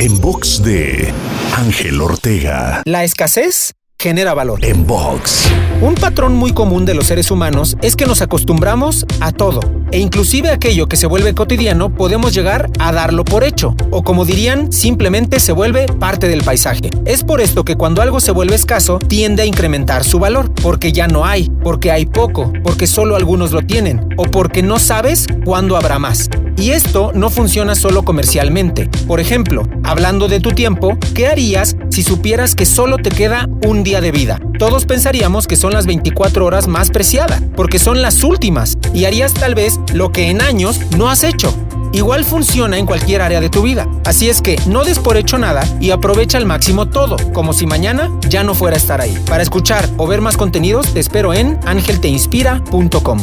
En box de Ángel Ortega. La escasez genera valor. En box. Un patrón muy común de los seres humanos es que nos acostumbramos a todo, e inclusive aquello que se vuelve cotidiano podemos llegar a darlo por hecho, o como dirían, simplemente se vuelve parte del paisaje. Es por esto que cuando algo se vuelve escaso, tiende a incrementar su valor, porque ya no hay, porque hay poco, porque solo algunos lo tienen, o porque no sabes cuándo habrá más. Y esto no funciona solo comercialmente. Por ejemplo, hablando de tu tiempo, ¿qué harías si supieras que solo te queda un día de vida? Todos pensaríamos que son las 24 horas más preciadas, porque son las últimas, y harías tal vez lo que en años no has hecho. Igual funciona en cualquier área de tu vida. Así es que no des por hecho nada y aprovecha al máximo todo, como si mañana ya no fuera a estar ahí. Para escuchar o ver más contenidos, te espero en angelteinspira.com.